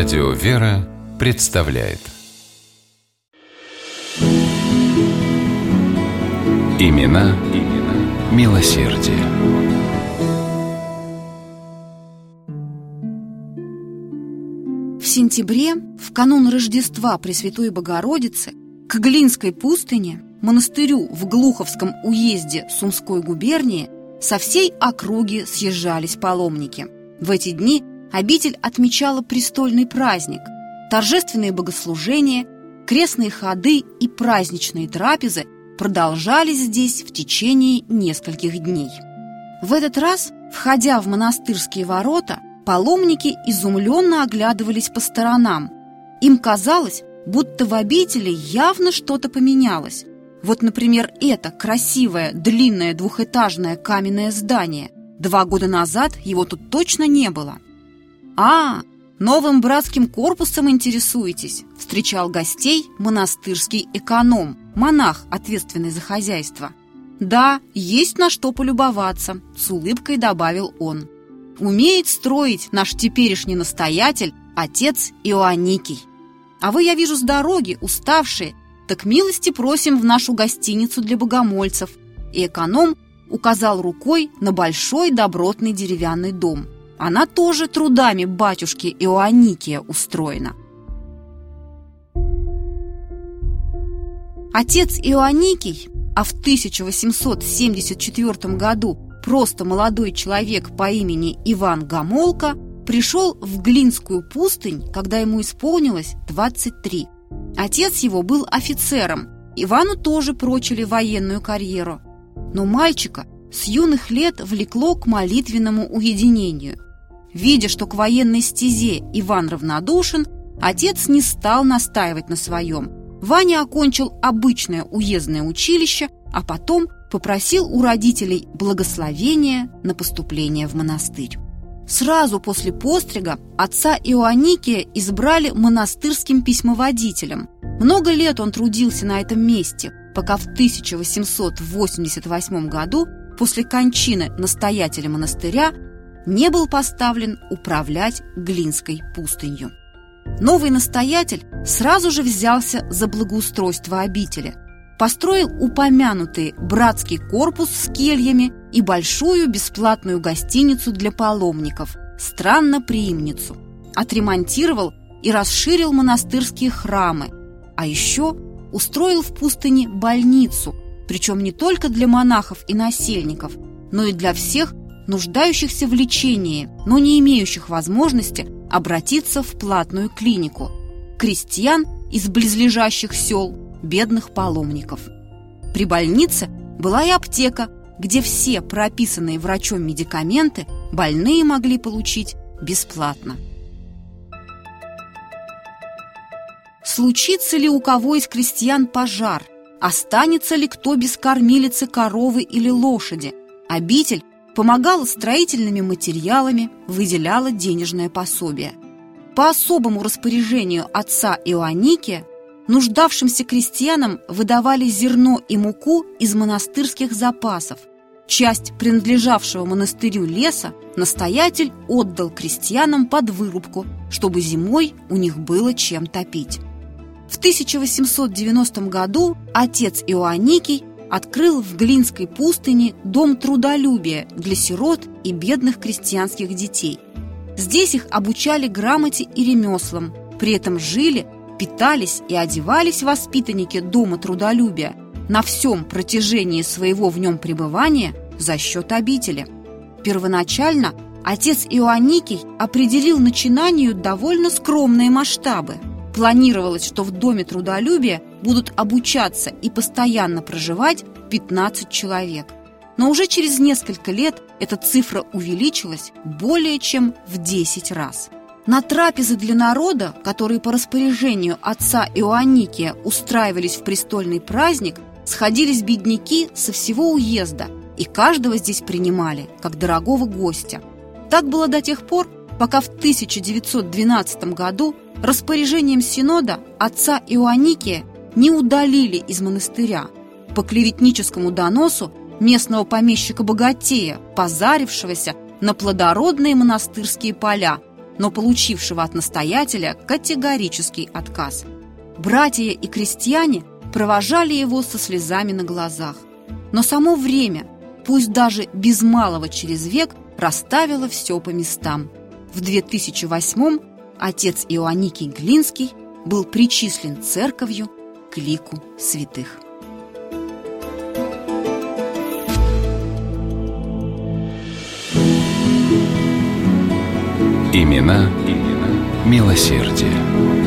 Радио «Вера» представляет Имена, имена милосердие. В сентябре, в канун Рождества Пресвятой Богородицы, к Глинской пустыне, монастырю в Глуховском уезде Сумской губернии, со всей округи съезжались паломники. В эти дни обитель отмечала престольный праздник, торжественные богослужения, крестные ходы и праздничные трапезы продолжались здесь в течение нескольких дней. В этот раз, входя в монастырские ворота, паломники изумленно оглядывались по сторонам. Им казалось, будто в обители явно что-то поменялось. Вот, например, это красивое, длинное двухэтажное каменное здание. Два года назад его тут точно не было. «А, новым братским корпусом интересуетесь?» Встречал гостей монастырский эконом, монах, ответственный за хозяйство. «Да, есть на что полюбоваться», — с улыбкой добавил он. «Умеет строить наш теперешний настоятель, отец Иоанникий. А вы, я вижу, с дороги, уставшие, так милости просим в нашу гостиницу для богомольцев». И эконом указал рукой на большой добротный деревянный дом. Она тоже трудами батюшки Иоанникия устроена. Отец Иоанникий, а в 1874 году просто молодой человек по имени Иван Гамолка, пришел в Глинскую пустынь, когда ему исполнилось 23. Отец его был офицером, Ивану тоже прочили военную карьеру. Но мальчика с юных лет влекло к молитвенному уединению. Видя, что к военной стезе Иван равнодушен, отец не стал настаивать на своем. Ваня окончил обычное уездное училище, а потом попросил у родителей благословения на поступление в монастырь. Сразу после пострига отца Иоанникия избрали монастырским письмоводителем. Много лет он трудился на этом месте, пока в 1888 году, после кончины настоятеля монастыря, не был поставлен управлять Глинской пустынью. Новый настоятель сразу же взялся за благоустройство обители, построил упомянутый братский корпус с кельями и большую бесплатную гостиницу для паломников «Странно-приимницу», отремонтировал и расширил монастырские храмы, а еще устроил в пустыне больницу, причем не только для монахов и насельников, но и для всех нуждающихся в лечении, но не имеющих возможности обратиться в платную клинику, крестьян из близлежащих сел, бедных паломников. При больнице была и аптека, где все прописанные врачом медикаменты больные могли получить бесплатно. Случится ли у кого из крестьян пожар? Останется ли кто без кормилицы коровы или лошади? Обитель помогала строительными материалами, выделяла денежное пособие. По особому распоряжению отца Иоанники нуждавшимся крестьянам выдавали зерно и муку из монастырских запасов. Часть принадлежавшего монастырю леса настоятель отдал крестьянам под вырубку, чтобы зимой у них было чем топить. В 1890 году отец Иоанникий открыл в Глинской пустыне дом трудолюбия для сирот и бедных крестьянских детей. Здесь их обучали грамоте и ремеслам, при этом жили, питались и одевались воспитанники дома трудолюбия на всем протяжении своего в нем пребывания за счет обители. Первоначально отец Иоанникий определил начинанию довольно скромные масштабы – Планировалось, что в Доме трудолюбия будут обучаться и постоянно проживать 15 человек. Но уже через несколько лет эта цифра увеличилась более чем в 10 раз. На трапезы для народа, которые по распоряжению отца Иоанникия устраивались в престольный праздник, сходились бедняки со всего уезда, и каждого здесь принимали, как дорогого гостя. Так было до тех пор, пока в 1912 году распоряжением Синода отца Иоанникия не удалили из монастыря по клеветническому доносу местного помещика-богатея, позарившегося на плодородные монастырские поля, но получившего от настоятеля категорический отказ. Братья и крестьяне провожали его со слезами на глазах. Но само время, пусть даже без малого через век, расставило все по местам. В 2008 отец Иоанникий Глинский был причислен церковью к лику святых. Имена, имена милосердие.